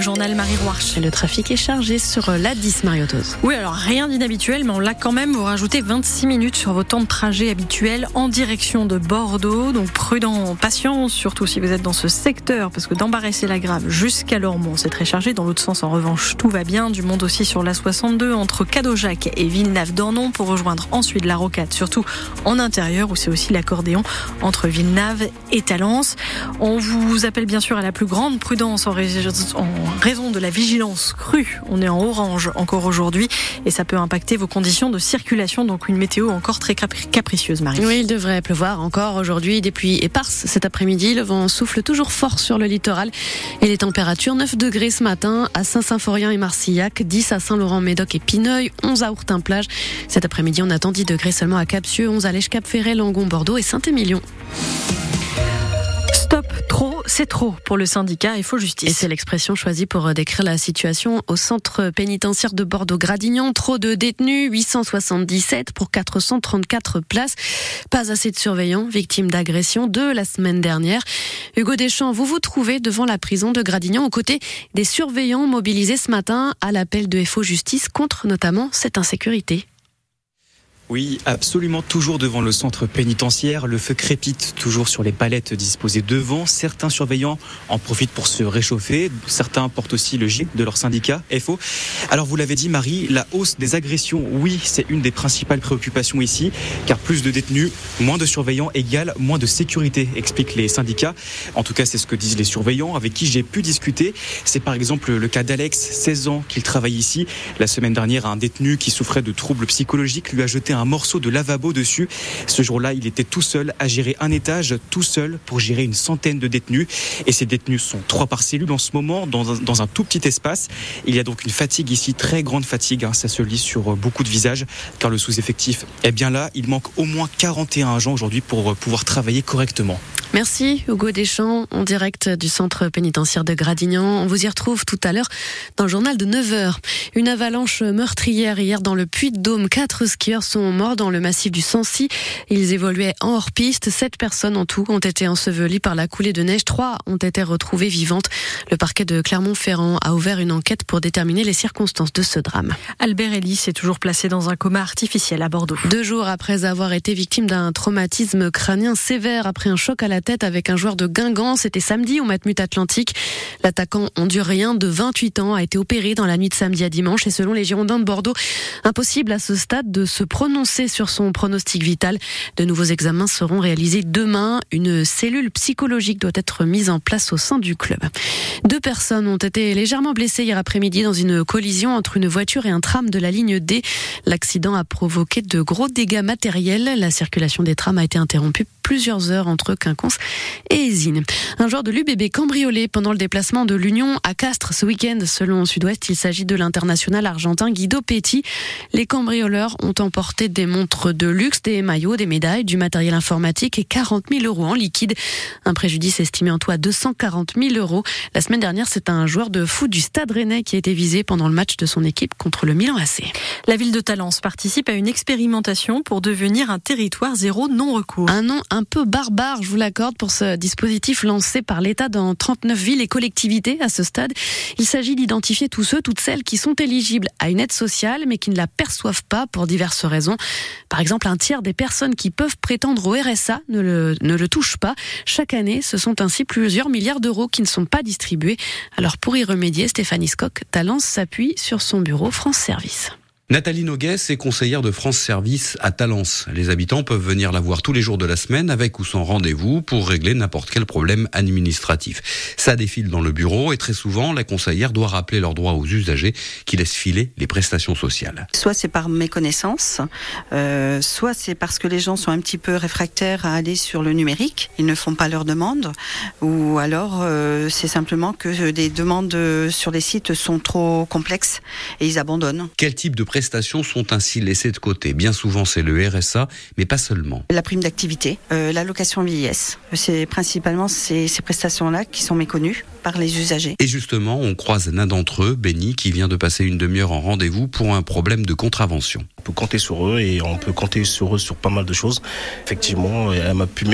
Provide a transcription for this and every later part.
Le journal Marie Roarch. Le trafic est chargé sur la 10 Mariotos. Oui, alors rien d'inhabituel, mais on l'a quand même. Vous rajoutez 26 minutes sur vos temps de trajet habituels en direction de Bordeaux. Donc prudent, patience, surtout si vous êtes dans ce secteur, parce que d'embarrasser la grave jusqu'à Lormont, c'est très chargé. Dans l'autre sens, en revanche, tout va bien. Du monde aussi sur la 62 entre Cadojac et Villeneuve-d'Ornon pour rejoindre ensuite la Rocade, surtout en intérieur où c'est aussi l'accordéon entre Villeneuve et Talence. On vous appelle bien sûr à la plus grande prudence en, en raison de la vigilance crue. On est en orange encore aujourd'hui et ça peut impacter vos conditions de circulation. Donc une météo encore très capricieuse, Marie. Oui, il devrait pleuvoir encore aujourd'hui. Des pluies éparses cet après-midi. Le vent souffle toujours fort sur le littoral et les températures 9 degrés ce matin à Saint-Symphorien et Marcillac, 10 à Saint-Laurent-Médoc et Pineuil, 11 à Ourtin-Plage. Cet après-midi, on attend 10 degrés seulement à Capsieux, 11 à Lèche-Cap-Ferret, Langon, Bordeaux et Saint-Émilion. C'est trop pour le syndicat Il faut justice. Et c'est l'expression choisie pour euh, décrire la situation au centre pénitentiaire de Bordeaux-Gradignan. Trop de détenus, 877 pour 434 places. Pas assez de surveillants, victimes d'agression de la semaine dernière. Hugo Deschamps, vous vous trouvez devant la prison de Gradignan aux côtés des surveillants mobilisés ce matin à l'appel de FO Justice contre notamment cette insécurité. Oui, absolument toujours devant le centre pénitentiaire. Le feu crépite toujours sur les palettes disposées devant. Certains surveillants en profitent pour se réchauffer. Certains portent aussi le G de leur syndicat, FO. Alors vous l'avez dit Marie, la hausse des agressions, oui, c'est une des principales préoccupations ici, car plus de détenus, moins de surveillants égale moins de sécurité, expliquent les syndicats. En tout cas, c'est ce que disent les surveillants avec qui j'ai pu discuter. C'est par exemple le cas d'Alex, 16 ans, qu'il travaille ici. La semaine dernière, un détenu qui souffrait de troubles psychologiques lui a jeté un un morceau de lavabo dessus. Ce jour-là, il était tout seul à gérer un étage, tout seul pour gérer une centaine de détenus. Et ces détenus sont trois par cellule en ce moment, dans un, dans un tout petit espace. Il y a donc une fatigue ici, très grande fatigue. Hein. ça se lit sur beaucoup de visages, car le sous-effectif est bien là. Il manque au moins 41 agents aujourd'hui pour pouvoir travailler correctement. Merci Hugo Deschamps en direct du centre pénitentiaire de Gradignan. On vous y retrouve tout à l'heure dans le journal de 9h. Une avalanche meurtrière hier dans le Puy-de-Dôme. Quatre skieurs sont morts dans le massif du Sancy. Ils évoluaient en hors-piste. Sept personnes en tout ont été ensevelies par la coulée de neige. Trois ont été retrouvées vivantes. Le parquet de Clermont-Ferrand a ouvert une enquête pour déterminer les circonstances de ce drame. Albert Ellis est toujours placé dans un coma artificiel à Bordeaux. Deux jours après avoir été victime d'un traumatisme crânien sévère après un choc à la tête avec un joueur de Guingamp. C'était samedi au Matmut Atlantique. L'attaquant hondurien de 28 ans a été opéré dans la nuit de samedi à dimanche et selon les Girondins de Bordeaux, impossible à ce stade de se prononcer sur son pronostic vital. De nouveaux examens seront réalisés demain. Une cellule psychologique doit être mise en place au sein du club. Deux personnes ont été légèrement blessées hier après-midi dans une collision entre une voiture et un tram de la ligne D. L'accident a provoqué de gros dégâts matériels. La circulation des trams a été interrompue plusieurs heures entre Quinconce et Ésine. Un joueur de l'UBB cambriolé pendant le déplacement de l'Union à Castres ce week-end. Selon Sud-Ouest, il s'agit de l'international argentin Guido Petti. Les cambrioleurs ont emporté des montres de luxe, des maillots, des médailles, du matériel informatique et 40 000 euros en liquide. Un préjudice estimé en tout à 240 000 euros. La semaine dernière, c'est un joueur de foot du Stade Rennais qui a été visé pendant le match de son équipe contre le Milan AC. La ville de Talence participe à une expérimentation pour devenir un territoire zéro non-recours. Un nom un peu barbare, je vous l'accorde, pour ce dispositif lancé par l'État dans 39 villes et collectivités à ce stade. Il s'agit d'identifier tous ceux, toutes celles qui sont éligibles à une aide sociale mais qui ne la perçoivent pas pour diverses raisons. Par exemple, un tiers des personnes qui peuvent prétendre au RSA ne le, ne le touchent pas. Chaque année, ce sont ainsi plusieurs milliards d'euros qui ne sont pas distribués. Alors pour y remédier, Stéphanie Skock, Talence s'appuie sur son bureau France Service. Nathalie Nogues est conseillère de France Service à Talence. Les habitants peuvent venir la voir tous les jours de la semaine avec ou sans rendez-vous pour régler n'importe quel problème administratif. Ça défile dans le bureau et très souvent, la conseillère doit rappeler leurs droits aux usagers qui laissent filer les prestations sociales. Soit c'est par méconnaissance, euh, soit c'est parce que les gens sont un petit peu réfractaires à aller sur le numérique, ils ne font pas leurs demandes, ou alors euh, c'est simplement que des demandes sur les sites sont trop complexes et ils abandonnent. Quel type de prestations sont ainsi laissées de côté. Bien souvent, c'est le RSA, mais pas seulement. La prime d'activité, euh, l'allocation vieillesse, c'est principalement ces, ces prestations-là qui sont méconnues par les usagers. Et justement, on croise l'un d'entre eux, Benny, qui vient de passer une demi-heure en rendez-vous pour un problème de contravention. On peut compter sur eux et on peut compter sur eux sur pas mal de choses. Effectivement, elle m'a pu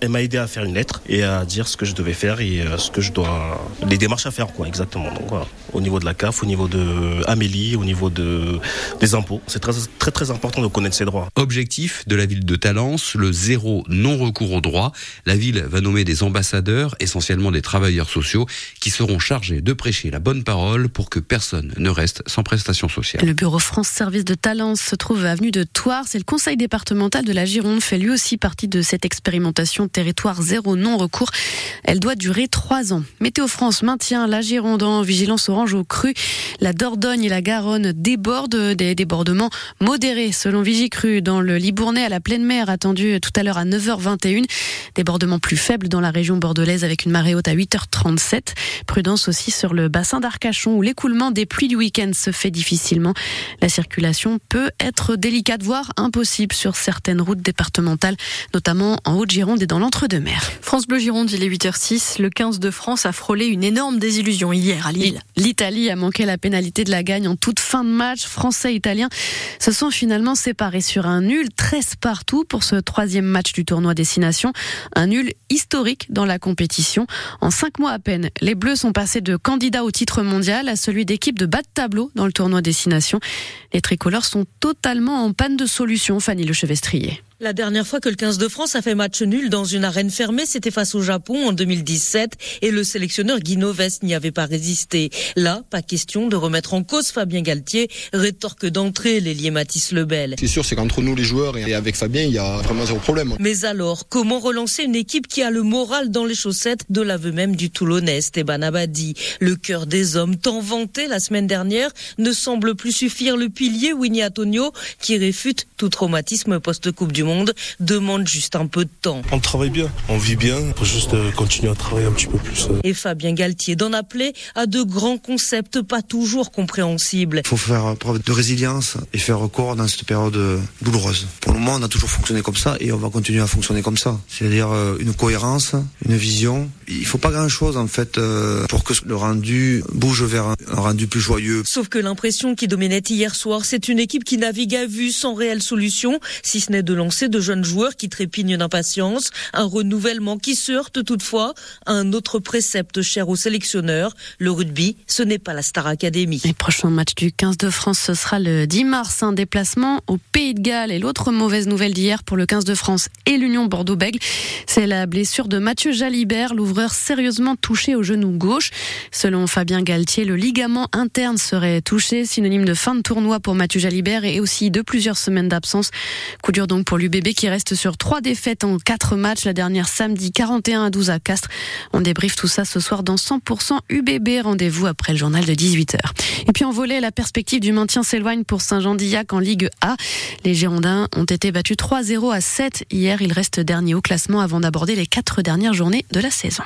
elle m'a aidé à faire une lettre et à dire ce que je devais faire et euh, ce que je dois, les démarches à faire, quoi, exactement. Donc voilà, au niveau de la CAF, au niveau de Amélie, au niveau de des impôts, c'est très très très important de connaître ses droits. Objectif de la ville de Talence, le zéro non recours aux droits. La ville va nommer des ambassadeurs, essentiellement des travailleurs sociaux, qui seront chargés de prêcher la bonne parole pour que personne ne reste sans prestation sociale. Le bureau France Service de Talence se trouve avenue de Thouars. C'est le conseil départemental de la Gironde fait lui aussi partie de cette expérimentation territoire zéro non recours. Elle doit durer trois ans. Météo France maintient la Gironde en vigilance orange au cru. La Dordogne et la Garonne débordent des débordements modérés selon Vigicru dans le Libournais à la pleine mer attendu tout à l'heure à 9h21. Débordements plus faibles dans la région bordelaise avec une marée haute à 8h37. Prudence aussi sur le bassin d'Arcachon où l'écoulement des pluies du week-end se fait difficilement. La circulation peut être délicate, voire impossible sur certaines routes départementales, notamment en Haute-Gironde et dans l'Entre-deux-Mers. France Bleu Gironde, il est 8h06. Le 15 de France a frôlé une énorme désillusion hier à Lille. L'Italie a manqué la pénalité de la gagne en toute fin de match. Français et Italiens se sont finalement séparés sur un nul, 13 partout pour ce troisième match du tournoi Destination. Un nul historique dans la compétition. En cinq mois à peine, les Bleus sont passés de candidats au titre mondial à celui d'équipe de bas de tableau dans le tournoi Destination. Les tricolores sont totalement en panne de solution, Fanny Lechevestrier. La dernière fois que le 15 de France a fait match nul dans une arène fermée, c'était face au Japon en 2017 et le sélectionneur Guy Noves n'y avait pas résisté. Là, pas question de remettre en cause Fabien Galtier, rétorque d'entrée l'ailier Mathis Lebel. C'est sûr, c'est qu'entre nous les joueurs et avec Fabien, il y a vraiment zéro problème. Mais alors, comment relancer une équipe qui a le moral dans les chaussettes de l'aveu même du Toulonnais, Esteban Abadi? Le cœur des hommes, tant vanté la semaine dernière, ne semble plus suffire. Le pilier Winnie Antonio, qui réfute tout traumatisme post-Coupe du Monde demande juste un peu de temps. On travaille bien, on vit bien, faut juste euh, continuer à travailler un petit peu plus. Euh. Et Fabien Galtier d'en appeler à de grands concepts pas toujours compréhensibles. Il faut faire preuve de résilience et faire recours dans cette période euh, douloureuse. Pour le moment, on a toujours fonctionné comme ça et on va continuer à fonctionner comme ça. C'est-à-dire une cohérence, une vision. Il faut pas grand-chose en fait pour que le rendu bouge vers un rendu plus joyeux. Sauf que l'impression qui dominait hier soir, c'est une équipe qui navigue à vue sans réelle solution, si ce n'est de lancer de jeunes joueurs qui trépignent d'impatience, un renouvellement qui se heurte toutefois à un autre précepte cher aux sélectionneurs. Le rugby, ce n'est pas la Star Academy. Le prochain match du 15 de France, ce sera le 10 mars, un déplacement au Pays de Galles. Et l'autre mauvaise nouvelle d'hier pour le 15 de France et l'Union Bordeaux-Bègles, c'est la blessure de Mathieu Jalibert, l'ouvreur sérieusement touché au genou gauche. Selon Fabien Galtier, le ligament interne serait touché, synonyme de fin de tournoi pour Mathieu Jalibert et aussi de plusieurs semaines d'absence. Coup dur donc pour l'UB bébé qui reste sur trois défaites en quatre matchs. La dernière samedi 41 à 12 à Castres. On débriefe tout ça ce soir dans 100% UBB. Rendez-vous après le journal de 18h. Et puis en volet, la perspective du maintien s'éloigne pour Saint-Jean-d'Illac en Ligue A. Les Girondins ont été battus 3-0 à 7 hier. Ils restent derniers au classement avant d'aborder les quatre dernières journées de la saison.